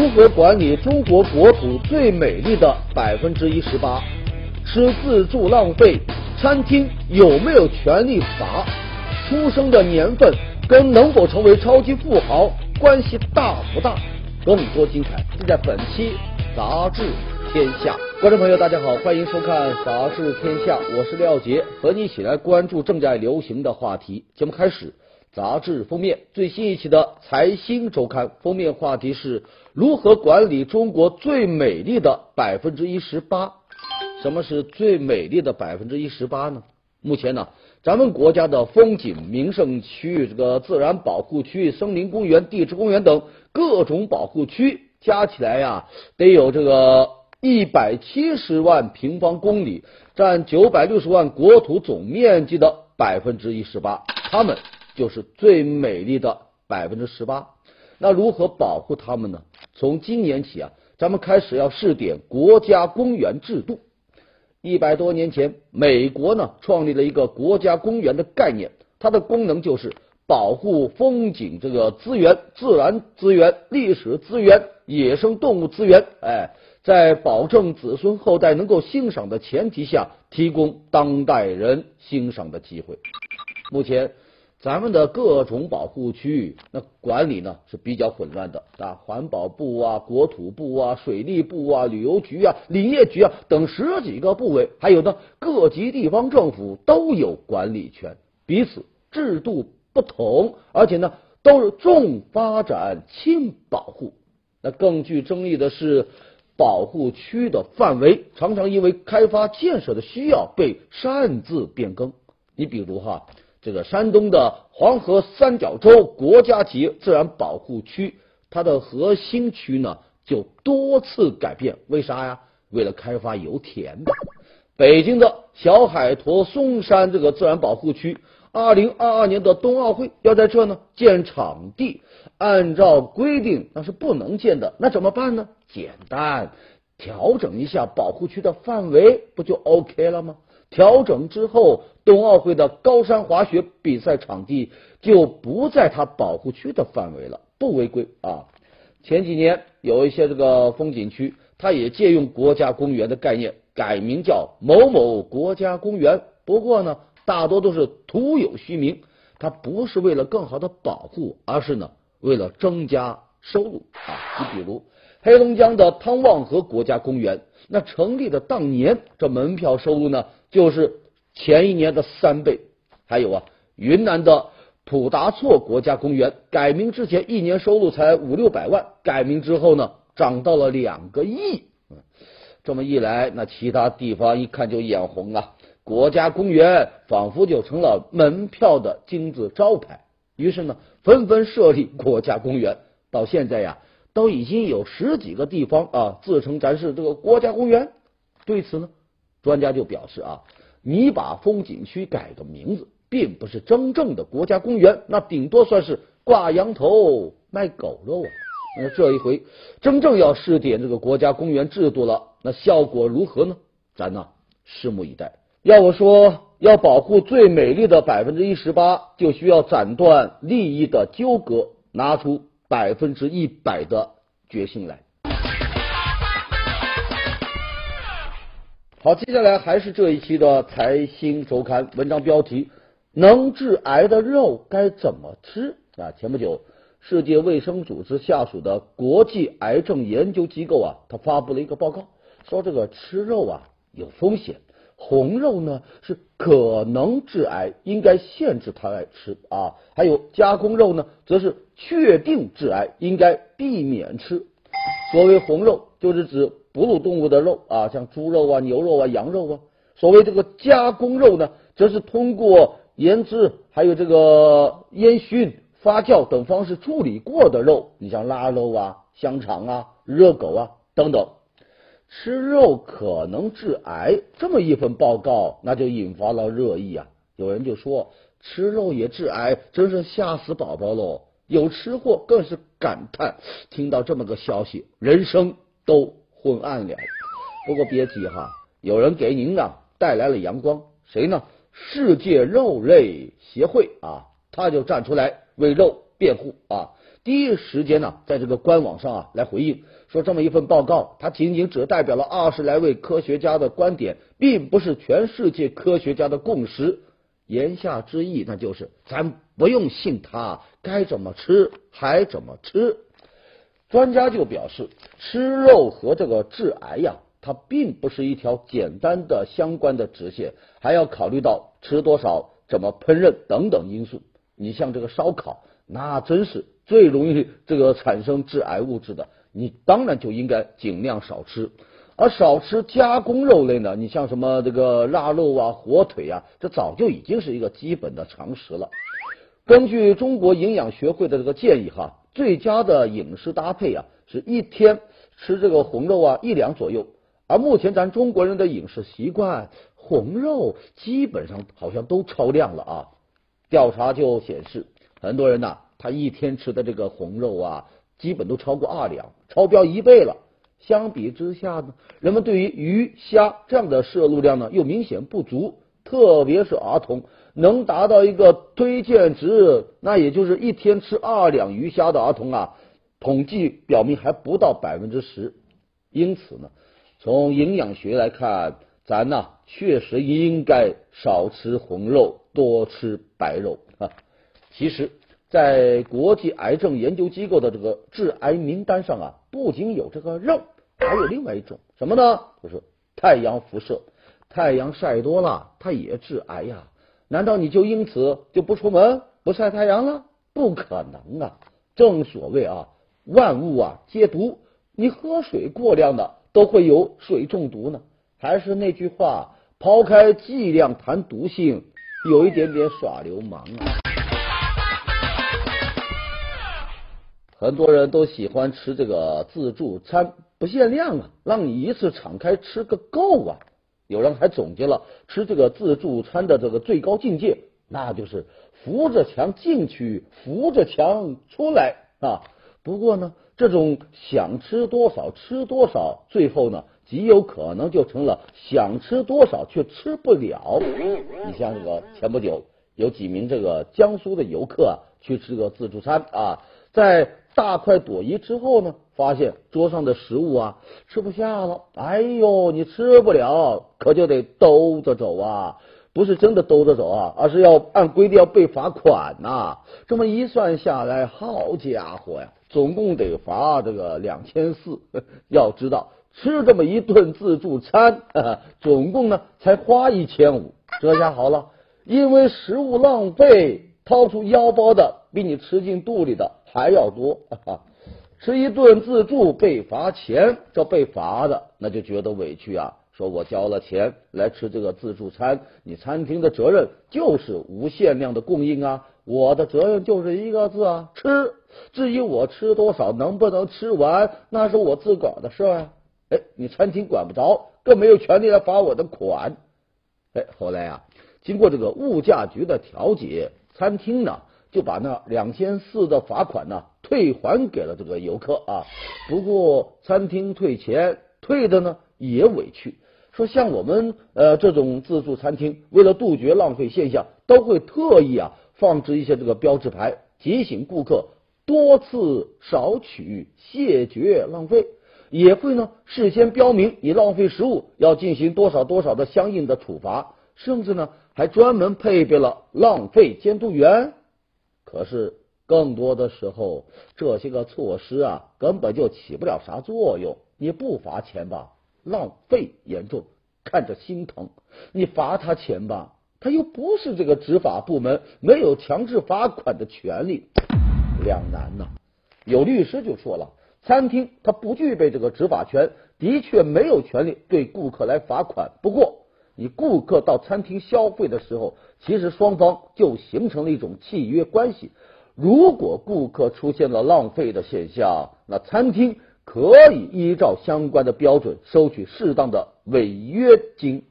如何管理中国国土最美丽的百分之一十八？吃自助浪费，餐厅有没有权利罚？出生的年份跟能否成为超级富豪关系大不大？更多精彩尽在本期《杂志天下》。观众朋友，大家好，欢迎收看《杂志天下》，我是廖杰，和你一起来关注正在流行的话题。节目开始。杂志封面最新一期的《财新周刊》封面话题是如何管理中国最美丽的百分之一十八？什么是最美丽的百分之一十八呢？目前呢，咱们国家的风景名胜区、这个自然保护区、森林公园、地质公园等各种保护区加起来呀，得有这个一百七十万平方公里，占九百六十万国土总面积的百分之一十八。它们。就是最美丽的百分之十八，那如何保护它们呢？从今年起啊，咱们开始要试点国家公园制度。一百多年前，美国呢创立了一个国家公园的概念，它的功能就是保护风景这个资源、自然资源、历史资源、野生动物资源。哎，在保证子孙后代能够欣赏的前提下，提供当代人欣赏的机会。目前。咱们的各种保护区域，那管理呢是比较混乱的啊，环保部啊、国土部啊、水利部啊、旅游局啊、林业局啊等十几个部委，还有呢各级地方政府都有管理权，彼此制度不同，而且呢都是重发展轻保护。那更具争议的是，保护区的范围常常因为开发建设的需要被擅自变更。你比如哈。这个山东的黄河三角洲国家级自然保护区，它的核心区呢就多次改变，为啥呀？为了开发油田。北京的小海坨松山这个自然保护区，二零二二年的冬奥会要在这呢建场地，按照规定那是不能建的，那怎么办呢？简单，调整一下保护区的范围，不就 OK 了吗？调整之后，冬奥会的高山滑雪比赛场地就不在它保护区的范围了，不违规啊。前几年有一些这个风景区，它也借用国家公园的概念，改名叫某某国家公园。不过呢，大多都是徒有虚名，它不是为了更好的保护，而是呢为了增加收入啊。你比如黑龙江的汤旺河国家公园，那成立的当年，这门票收入呢？就是前一年的三倍，还有啊，云南的普达措国家公园改名之前一年收入才五六百万，改名之后呢，涨到了两个亿。这么一来，那其他地方一看就眼红啊，国家公园仿佛就成了门票的金字招牌。于是呢，纷纷设立国家公园。到现在呀，都已经有十几个地方啊自称咱是这个国家公园。对此呢？专家就表示啊，你把风景区改个名字，并不是真正的国家公园，那顶多算是挂羊头卖狗肉啊。那这一回真正要试点这个国家公园制度了，那效果如何呢？咱呢，拭目以待。要我说，要保护最美丽的百分之一十八，就需要斩断利益的纠葛，拿出百分之一百的决心来。好，接下来还是这一期的财新周刊文章标题：能致癌的肉该怎么吃啊？前不久，世界卫生组织下属的国际癌症研究机构啊，他发布了一个报告，说这个吃肉啊有风险，红肉呢是可能致癌，应该限制它来吃啊。还有加工肉呢，则是确定致癌，应该避免吃。所谓红肉，就是指。哺乳动物的肉啊，像猪肉啊、牛肉啊、羊肉啊。所谓这个加工肉呢，则是通过腌制、还有这个烟熏、发酵等方式处理过的肉。你像腊肉啊、香肠啊、热狗啊等等。吃肉可能致癌，这么一份报告，那就引发了热议啊。有人就说，吃肉也致癌，真是吓死宝宝喽。有吃货更是感叹，听到这么个消息，人生都。昏暗了，不过别急哈，有人给您呢带来了阳光，谁呢？世界肉类协会啊，他就站出来为肉辩护啊。第一时间呢，在这个官网上啊来回应说，这么一份报告，它仅仅只代表了二十来位科学家的观点，并不是全世界科学家的共识。言下之意，那就是咱不用信他，该怎么吃还怎么吃。专家就表示，吃肉和这个致癌呀，它并不是一条简单的相关的直线，还要考虑到吃多少、怎么烹饪等等因素。你像这个烧烤，那真是最容易这个产生致癌物质的，你当然就应该尽量少吃。而少吃加工肉类呢，你像什么这个腊肉啊、火腿啊，这早就已经是一个基本的常识了。根据中国营养学会的这个建议哈。最佳的饮食搭配啊，是一天吃这个红肉啊一两左右。而目前咱中国人的饮食习惯，红肉基本上好像都超量了啊。调查就显示，很多人呐，他一天吃的这个红肉啊，基本都超过二两，超标一倍了。相比之下呢，人们对于鱼虾这样的摄入量呢，又明显不足，特别是儿童。能达到一个推荐值，那也就是一天吃二两鱼虾的儿童啊，统计表明还不到百分之十。因此呢，从营养学来看，咱呢确实应该少吃红肉，多吃白肉啊。其实，在国际癌症研究机构的这个致癌名单上啊，不仅有这个肉，还有另外一种什么呢？就是太阳辐射，太阳晒多了，它也致癌呀。难道你就因此就不出门不晒太阳了？不可能啊！正所谓啊，万物啊皆毒，你喝水过量的都会有水中毒呢。还是那句话，抛开剂量谈毒性，有一点点耍流氓啊！很多人都喜欢吃这个自助餐，不限量啊，让你一次敞开吃个够啊！有人还总结了吃这个自助餐的这个最高境界，那就是扶着墙进去，扶着墙出来啊。不过呢，这种想吃多少吃多少，最后呢，极有可能就成了想吃多少却吃不了。你像这个前不久有几名这个江苏的游客啊，去吃个自助餐啊，在大快朵颐之后呢。发现桌上的食物啊吃不下了，哎呦，你吃不了，可就得兜着走啊，不是真的兜着走啊，而是要按规定要被罚款呐。这么一算下来，好家伙呀，总共得罚这个两千四。要知道，吃这么一顿自助餐，总共呢才花一千五。这下好了，因为食物浪费，掏出腰包的比你吃进肚里的还要多。吃一顿自助被罚钱，这被罚的那就觉得委屈啊！说我交了钱来吃这个自助餐，你餐厅的责任就是无限量的供应啊，我的责任就是一个字啊，吃。至于我吃多少，能不能吃完，那是我自个儿的事啊。哎，你餐厅管不着，更没有权利来罚我的款。哎，后来啊，经过这个物价局的调解，餐厅呢就把那两千四的罚款呢。退还给了这个游客啊，不过餐厅退钱退的呢也委屈，说像我们呃这种自助餐厅，为了杜绝浪费现象，都会特意啊放置一些这个标志牌，提醒顾客多次少取，谢绝浪费，也会呢事先标明你浪费食物要进行多少多少的相应的处罚，甚至呢还专门配备了浪费监督员，可是。更多的时候，这些个措施啊，根本就起不了啥作用。你不罚钱吧，浪费严重，看着心疼；你罚他钱吧，他又不是这个执法部门，没有强制罚款的权利，两难呐。有律师就说了，餐厅他不具备这个执法权，的确没有权利对顾客来罚款。不过，你顾客到餐厅消费的时候，其实双方就形成了一种契约关系。如果顾客出现了浪费的现象，那餐厅可以依照相关的标准收取适当的违约金。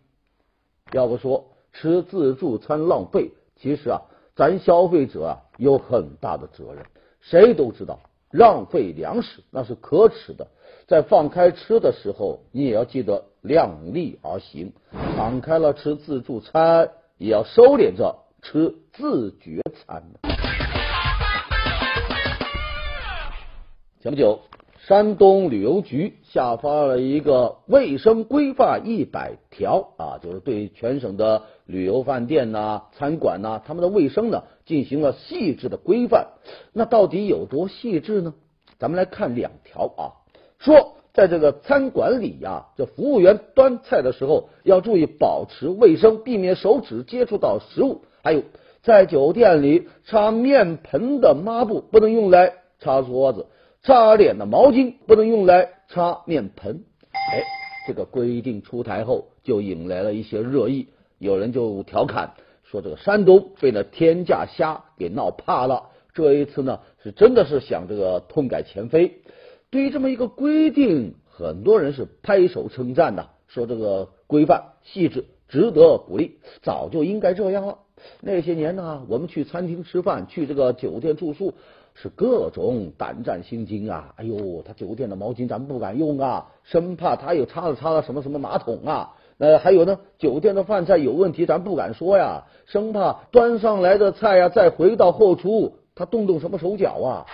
要不说吃自助餐浪费，其实啊，咱消费者啊有很大的责任。谁都知道浪费粮食那是可耻的，在放开吃的时候，你也要记得量力而行。敞开了吃自助餐，也要收敛着吃自觉餐。前不久，山东旅游局下发了一个卫生规范一百条啊，就是对全省的旅游饭店呐、餐馆呐，他们的卫生呢进行了细致的规范。那到底有多细致呢？咱们来看两条啊，说在这个餐馆里呀，这服务员端菜的时候要注意保持卫生，避免手指接触到食物。还有，在酒店里擦面盆的抹布不能用来擦桌子。擦脸的毛巾不能用来擦面盆，哎，这个规定出台后就引来了一些热议，有人就调侃说这个山东被那天价虾给闹怕了，这一次呢是真的是想这个痛改前非。对于这么一个规定，很多人是拍手称赞的，说这个规范细致，值得鼓励，早就应该这样了。那些年呢，我们去餐厅吃饭，去这个酒店住宿。是各种胆战心惊啊！哎呦，他酒店的毛巾咱不敢用啊，生怕他又擦了擦了什么什么马桶啊。呃，还有呢，酒店的饭菜有问题，咱不敢说呀，生怕端上来的菜呀再回到后厨，他动动什么手脚啊。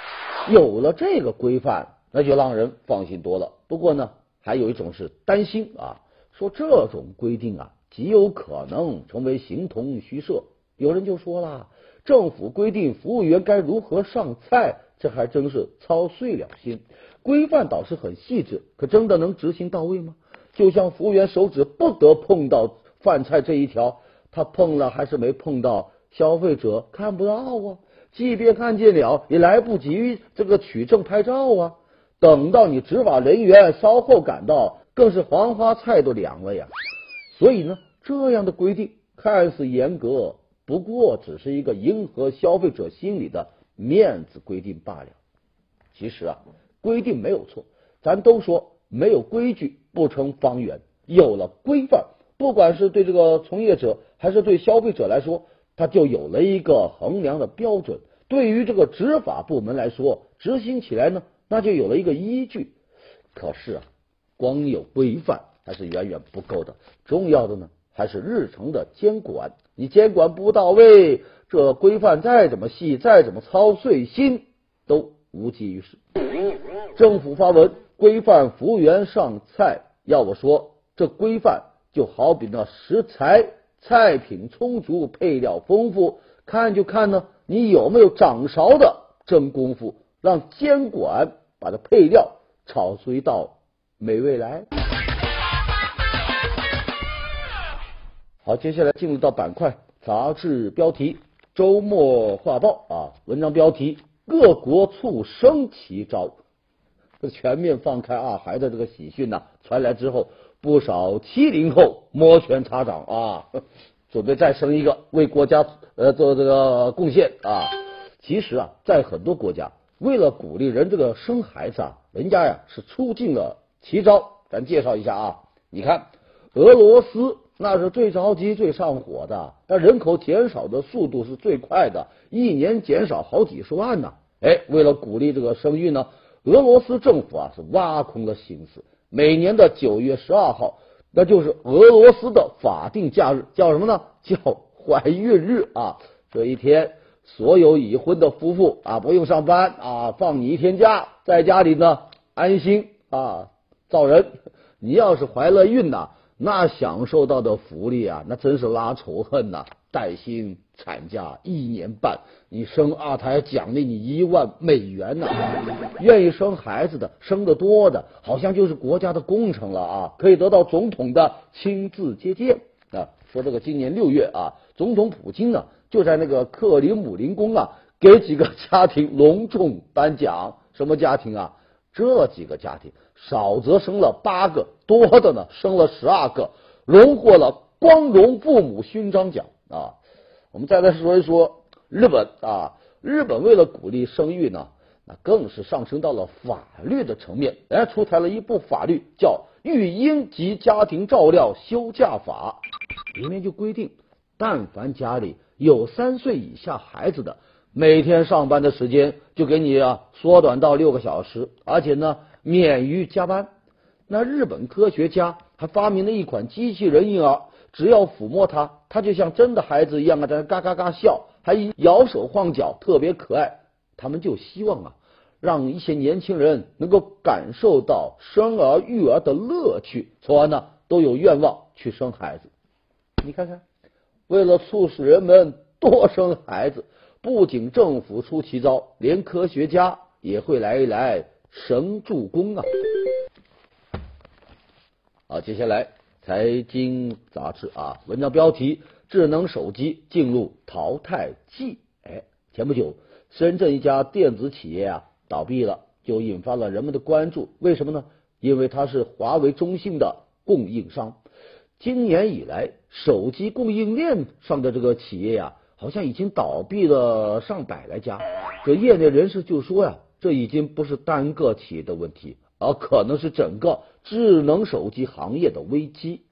有了这个规范，那就让人放心多了。不过呢，还有一种是担心啊，说这种规定啊，极有可能成为形同虚设。有人就说了。政府规定服务员该如何上菜，这还真是操碎了心。规范倒是很细致，可真的能执行到位吗？就像服务员手指不得碰到饭菜这一条，他碰了还是没碰到，消费者看不到啊。即便看见了，也来不及这个取证拍照啊。等到你执法人员稍后赶到，更是黄花菜都凉了呀。所以呢，这样的规定看似严格。不过只是一个迎合消费者心理的面子规定罢了。其实啊，规定没有错，咱都说没有规矩不成方圆。有了规范，不管是对这个从业者还是对消费者来说，他就有了一个衡量的标准。对于这个执法部门来说，执行起来呢，那就有了一个依据。可是啊，光有规范还是远远不够的，重要的呢还是日常的监管。你监管不到位，这规范再怎么细，再怎么操碎心，都无济于事。政府发文规范服务员上菜，要我说，这规范就好比那食材，菜品充足，配料丰富，看就看呢，你有没有掌勺的真功夫，让监管把它配料炒出一道美味来。好，接下来进入到板块杂志标题周末画报啊，文章标题各国促生奇招，这全面放开二孩的这个喜讯呐传来之后，不少七零后摩拳擦掌啊，准备再生一个，为国家呃做这个贡献啊。其实啊，在很多国家，为了鼓励人这个生孩子啊，人家呀是出尽了奇招。咱介绍一下啊，你看俄罗斯。那是最着急、最上火的，那人口减少的速度是最快的，一年减少好几十万呢。哎，为了鼓励这个生育呢，俄罗斯政府啊是挖空了心思，每年的九月十二号，那就是俄罗斯的法定假日，叫什么呢？叫怀孕日啊！这一天，所有已婚的夫妇啊不用上班啊，放你一天假，在家里呢安心啊造人。你要是怀了孕呐。那享受到的福利啊，那真是拉仇恨呐！带薪产假一年半，你生二胎奖励你一万美元呢。愿意生孩子的，生的多的，好像就是国家的工程了啊！可以得到总统的亲自接见啊。说这个今年六月啊，总统普京呢就在那个克里姆林宫啊，给几个家庭隆重颁奖。什么家庭啊？这几个家庭。少则生了八个，多的呢生了十二个，荣获了光荣父母勋章奖啊！我们再来说一说日本啊，日本为了鼓励生育呢，那更是上升到了法律的层面，人家，出台了一部法律叫《育婴及家庭照料休假法》，里面就规定，但凡家里有三岁以下孩子的，每天上班的时间就给你啊缩短到六个小时，而且呢。免于加班。那日本科学家还发明了一款机器人婴儿，只要抚摸它，它就像真的孩子一样啊，在那嘎嘎嘎笑，还摇手晃脚，特别可爱。他们就希望啊，让一些年轻人能够感受到生儿育儿的乐趣，从而呢都有愿望去生孩子。你看看，为了促使人们多生孩子，不仅政府出奇招，连科学家也会来一来神助攻啊！好，接下来财经杂志啊，文章标题：智能手机进入淘汰季。哎，前不久，深圳一家电子企业啊。倒闭了，就引发了人们的关注。为什么呢？因为它是华为中兴的供应商。今年以来，手机供应链上的这个企业呀，好像已经倒闭了上百来家。这业内人士就说呀，这已经不是单个企业的问题，而可能是整个智能手机行业的危机。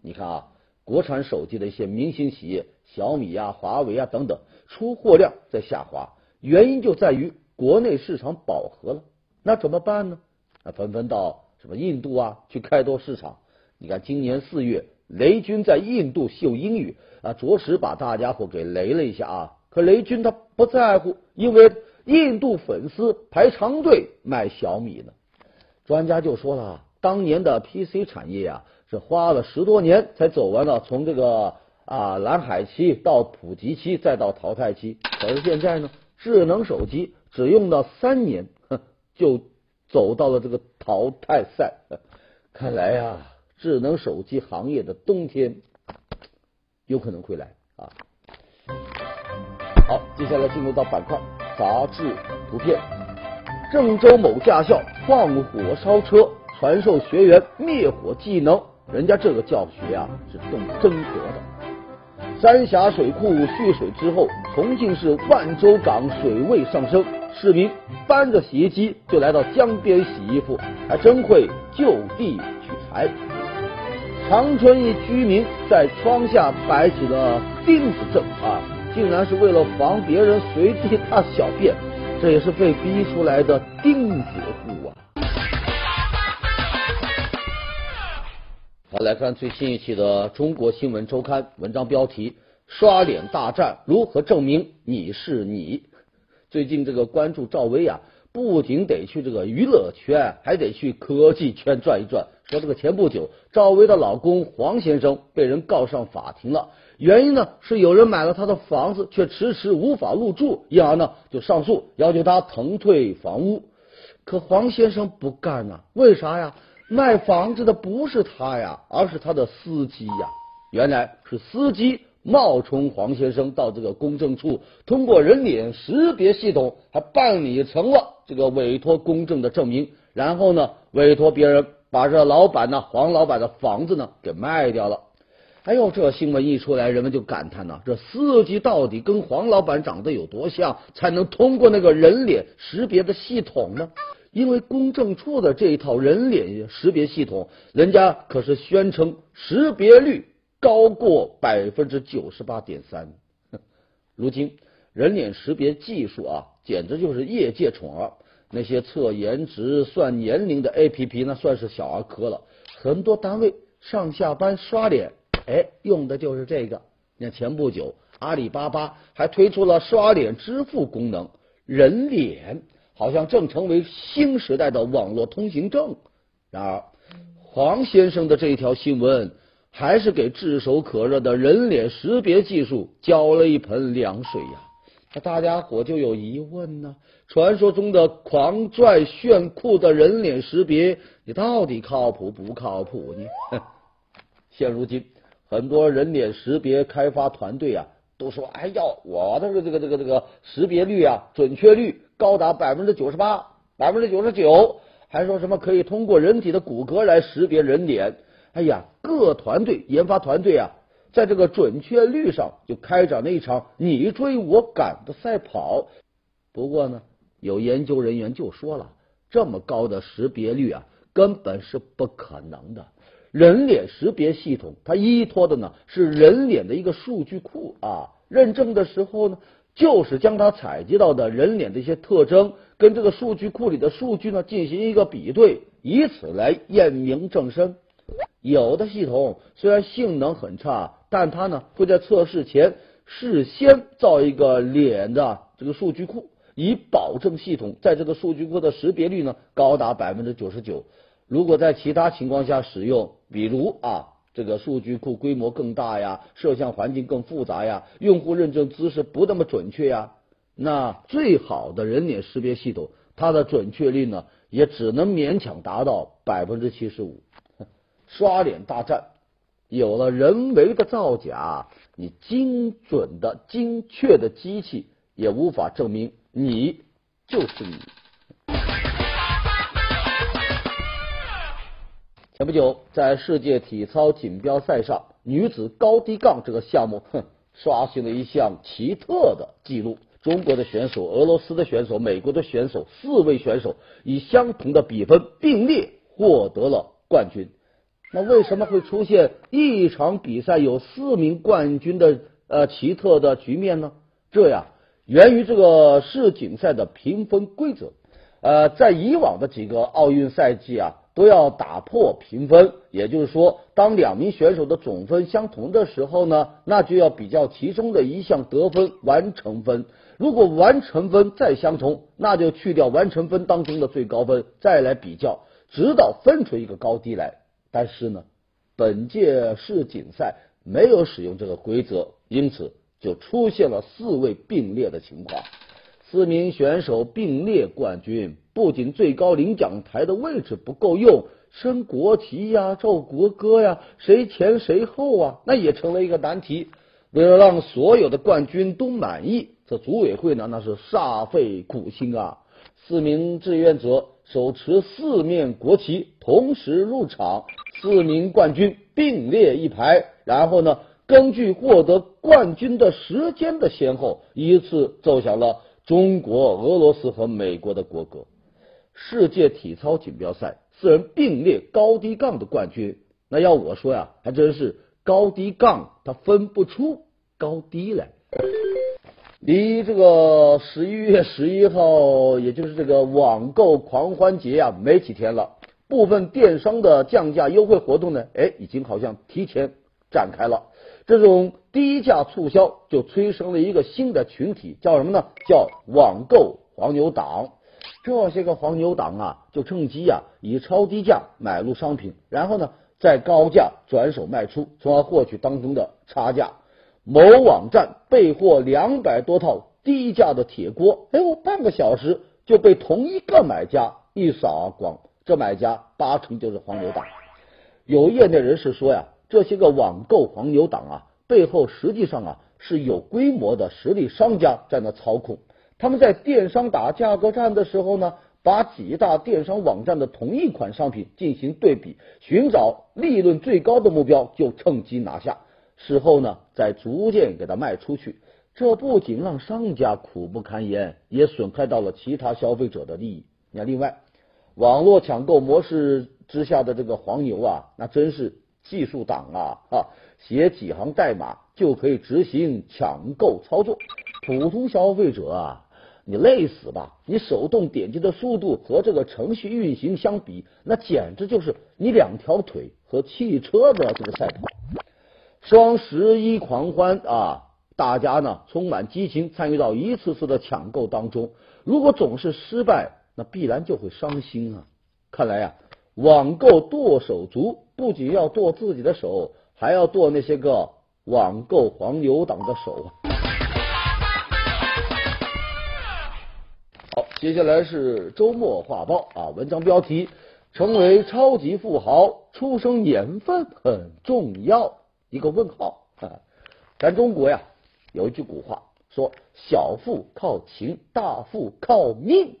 你看啊，国产手机的一些明星企业，小米呀、华为啊等等，出货量在下滑，原因就在于。国内市场饱和了，那怎么办呢？啊，纷纷到什么印度啊去开拓市场。你看，今年四月，雷军在印度秀英语啊，着实把大家伙给雷了一下啊。可雷军他不在乎，因为印度粉丝排长队买小米呢。专家就说了，当年的 PC 产业啊，是花了十多年才走完了从这个啊蓝海期到普及期再到淘汰期。可是现在呢，智能手机。只用了三年，哼就走到了这个淘汰赛。看来呀，智能手机行业的冬天有可能会来啊！好，接下来进入到板块杂志图片。郑州某驾校放火烧车，传授学员灭火技能，人家这个教学呀是动真格的。三峡水库蓄水之后，重庆市万州港水位上升。市民搬着洗衣机就来到江边洗衣服，还真会就地取材。长春一居民在窗下摆起了钉子阵啊，竟然是为了防别人随地大小便，这也是被逼出来的钉子户啊。好，来看最新一期的《中国新闻周刊》文章标题：刷脸大战如何证明你是你？最近这个关注赵薇啊，不仅得去这个娱乐圈，还得去科技圈转一转。说这个前不久，赵薇的老公黄先生被人告上法庭了，原因呢是有人买了他的房子，却迟迟无法入住，因而呢就上诉，要求他腾退房屋。可黄先生不干呐，为啥呀？卖房子的不是他呀，而是他的司机呀。原来是司机。冒充黄先生到这个公证处，通过人脸识别系统，还办理成了这个委托公证的证明，然后呢，委托别人把这老板呢黄老板的房子呢给卖掉了。哎呦，这新闻一出来，人们就感叹呐，这司机到底跟黄老板长得有多像，才能通过那个人脸识别的系统呢？因为公证处的这一套人脸识别系统，人家可是宣称识别率。高过百分之九十八点三。如今人脸识别技术啊，简直就是业界宠儿。那些测颜值、算年龄的 A P P，那算是小儿科了。很多单位上下班刷脸，哎，用的就是这个。你看前不久，阿里巴巴还推出了刷脸支付功能，人脸好像正成为新时代的网络通行证。然而，黄先生的这条新闻。还是给炙手可热的人脸识别技术浇了一盆凉水呀！那大家伙就有疑问呢：传说中的狂拽炫酷的人脸识别，你到底靠谱不靠谱呢？现如今，很多人脸识别开发团队啊，都说：“哎呀，我的这个这个这个识别率啊，准确率高达百分之九十八、百分之九十九。”还说什么可以通过人体的骨骼来识别人脸。哎呀，各团队研发团队啊，在这个准确率上就开展了一场你追我赶的赛跑。不过呢，有研究人员就说了，这么高的识别率啊，根本是不可能的。人脸识别系统它依托的呢是人脸的一个数据库啊，认证的时候呢，就是将它采集到的人脸的一些特征跟这个数据库里的数据呢进行一个比对，以此来验明正身。有的系统虽然性能很差，但它呢会在测试前事先造一个脸的这个数据库，以保证系统在这个数据库的识别率呢高达百分之九十九。如果在其他情况下使用，比如啊这个数据库规模更大呀，摄像环境更复杂呀，用户认证姿势不那么准确呀，那最好的人脸识别系统，它的准确率呢也只能勉强达到百分之七十五。刷脸大战。有了人为的造假，你精准的、精确的机器也无法证明你就是你。前不久，在世界体操锦标赛上，女子高低杠这个项目，哼，刷新了一项奇特的记录。中国的选手、俄罗斯的选手、美国的选手，四位选手以相同的比分并列获得了冠军。那为什么会出现一场比赛有四名冠军的呃奇特的局面呢？这呀，源于这个世锦赛的评分规则。呃，在以往的几个奥运赛季啊，都要打破评分，也就是说，当两名选手的总分相同的时候呢，那就要比较其中的一项得分完成分。如果完成分再相同，那就去掉完成分当中的最高分，再来比较，直到分出一个高低来。但是呢，本届世锦赛没有使用这个规则，因此就出现了四位并列的情况。四名选手并列冠军，不仅最高领奖台的位置不够用，升国旗呀、奏国歌呀，谁前谁后啊，那也成了一个难题。为了让所有的冠军都满意，这组委会呢那是煞费苦心啊。四名志愿者手持四面国旗同时入场，四名冠军并列一排，然后呢，根据获得冠军的时间的先后，依次奏响了中国、俄罗斯和美国的国歌。世界体操锦标赛四人并列高低杠的冠军，那要我说呀，还真是高低杠，他分不出高低来。离这个十一月十一号，也就是这个网购狂欢节啊，没几天了。部分电商的降价优惠活动呢，哎，已经好像提前展开了。这种低价促销就催生了一个新的群体，叫什么呢？叫网购黄牛党。这些个黄牛党啊，就趁机啊，以超低价买入商品，然后呢，再高价转手卖出，从而获取当中的差价。某网站备货两百多套低价的铁锅，哎，我半个小时就被同一个买家一扫而光。这买家八成就是黄牛党。有业内人士说呀，这些个网购黄牛党啊，背后实际上啊是有规模的实力商家在那操控。他们在电商打价格战的时候呢，把几大电商网站的同一款商品进行对比，寻找利润最高的目标，就趁机拿下。事后呢，再逐渐给它卖出去，这不仅让商家苦不堪言，也损害到了其他消费者的利益。你看，另外，网络抢购模式之下的这个黄牛啊，那真是技术党啊啊！写几行代码就可以执行抢购操作，普通消费者啊，你累死吧！你手动点击的速度和这个程序运行相比，那简直就是你两条腿和汽车的这个赛跑。双十一狂欢啊，大家呢充满激情，参与到一次次的抢购当中。如果总是失败，那必然就会伤心啊。看来呀，网购剁手族不仅要剁自己的手，还要剁那些个网购黄牛党的手啊。好，接下来是周末画报啊，文章标题：成为超级富豪，出生年份很重要。一个问号啊！咱中国呀有一句古话说：“小富靠勤，大富靠命。”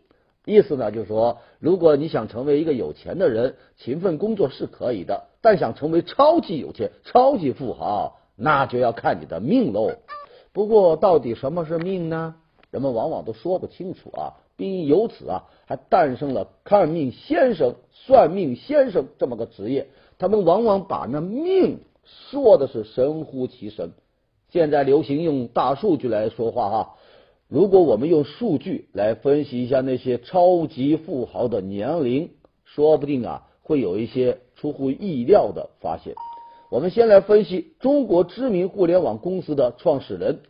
意思呢就是说，如果你想成为一个有钱的人，勤奋工作是可以的；但想成为超级有钱、超级富豪，那就要看你的命喽。不过，到底什么是命呢？人们往往都说不清楚啊，并由此啊，还诞生了看命先生、算命先生这么个职业。他们往往把那命。说的是神乎其神。现在流行用大数据来说话哈。如果我们用数据来分析一下那些超级富豪的年龄，说不定啊会有一些出乎意料的发现。我们先来分析中国知名互联网公司的创始人，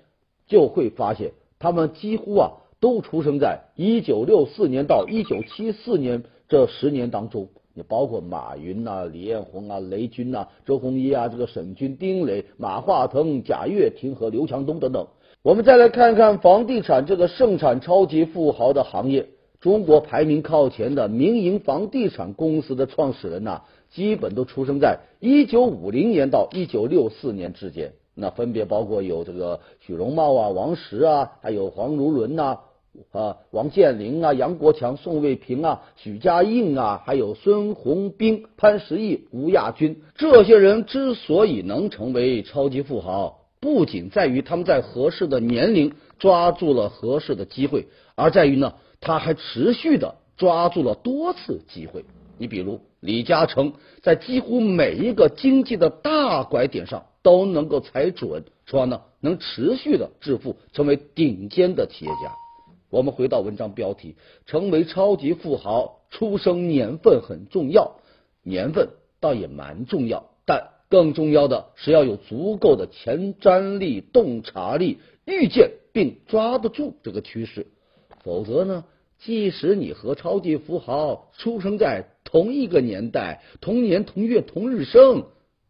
就会发现他们几乎啊都出生在一九六四年到一九七四年这十年当中。包括马云呐、李彦宏啊、雷军呐、周鸿祎啊、这个沈军、丁磊、马化腾、贾跃亭和刘强东等等。我们再来看看房地产这个盛产超级富豪的行业，中国排名靠前的民营房地产公司的创始人呐，基本都出生在一九五零年到一九六四年之间。那分别包括有这个许荣茂啊、王石啊，还有黄如伦呐、啊王健林啊、杨国强、宋卫平啊、许家印啊，还有孙宏斌、潘石屹、吴亚军。这些人之所以能成为超级富豪。不仅在于他们在合适的年龄抓住了合适的机会，而在于呢，他还持续的抓住了多次机会。你比如李嘉诚，在几乎每一个经济的大拐点上都能够踩准，说呢能持续的致富，成为顶尖的企业家。我们回到文章标题，成为超级富豪，出生年份很重要，年份倒也蛮重要，但。更重要的是要有足够的前瞻力、洞察力，预见并抓得住这个趋势。否则呢，即使你和超级富豪出生在同一个年代、同年同月同日生，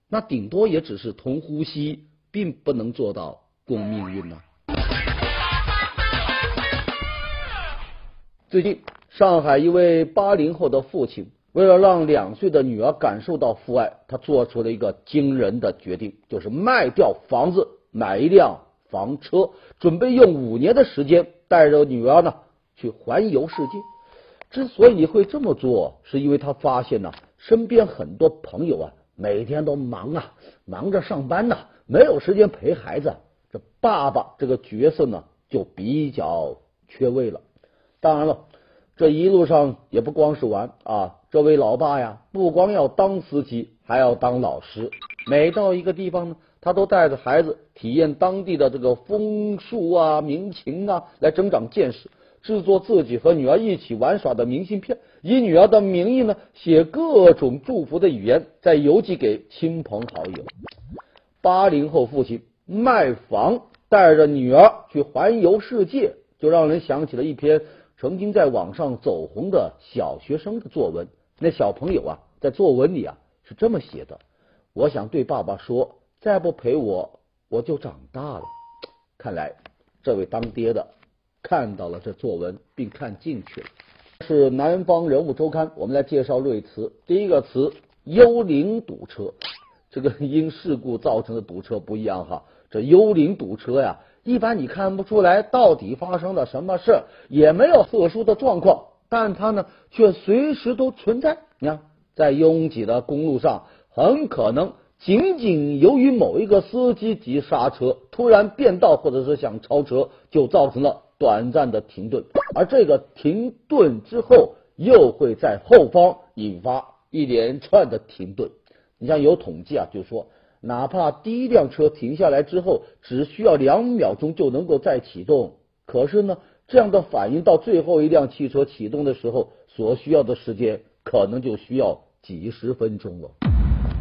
那顶多也只是同呼吸，并不能做到共命运呐。最近，上海一位八零后的父亲。为了让两岁的女儿感受到父爱，他做出了一个惊人的决定，就是卖掉房子，买一辆房车，准备用五年的时间带着女儿呢去环游世界。之所以会这么做，是因为他发现呢，身边很多朋友啊，每天都忙啊，忙着上班呢，没有时间陪孩子。这爸爸这个角色呢，就比较缺位了。当然了。这一路上也不光是玩啊！这位老爸呀，不光要当司机，还要当老师。每到一个地方呢，他都带着孩子体验当地的这个风俗啊、民情啊，来增长见识。制作自己和女儿一起玩耍的明信片，以女儿的名义呢，写各种祝福的语言，再邮寄给亲朋好友。八零后父亲卖房，带着女儿去环游世界，就让人想起了一篇。曾经在网上走红的小学生的作文，那小朋友啊，在作文里啊是这么写的：我想对爸爸说，再不陪我，我就长大了。看来这位当爹的看到了这作文，并看进去了。是南方人物周刊，我们来介绍瑞词。第一个词：幽灵堵车。这个因事故造成的堵车不一样哈，这幽灵堵车呀。一般你看不出来到底发生了什么事，也没有特殊的状况，但它呢却随时都存在。你看，在拥挤的公路上，很可能仅仅由于某一个司机急刹车、突然变道，或者是想超车，就造成了短暂的停顿，而这个停顿之后，又会在后方引发一连串的停顿。你像有统计啊，就说。哪怕第一辆车停下来之后，只需要两秒钟就能够再启动，可是呢，这样的反应到最后一辆汽车启动的时候，所需要的时间可能就需要几十分钟了。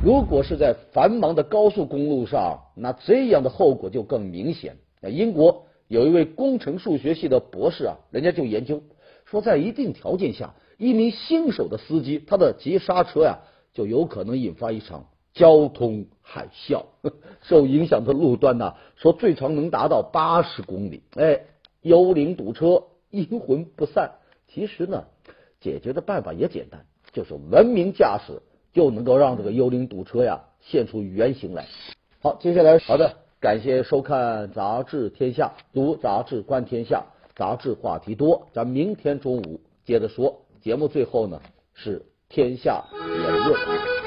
如果是在繁忙的高速公路上，那这样的后果就更明显。那英国有一位工程数学系的博士啊，人家就研究说，在一定条件下，一名新手的司机他的急刹车呀，就有可能引发一场。交通海啸，受影响的路段呢，说最长能达到八十公里。哎，幽灵堵车，阴魂不散。其实呢，解决的办法也简单，就是文明驾驶，就能够让这个幽灵堵车呀现出原形来。好，接下来好的，感谢收看《杂志天下》，读杂志观天下，杂志话题多。咱明天中午接着说。节目最后呢是天下言论。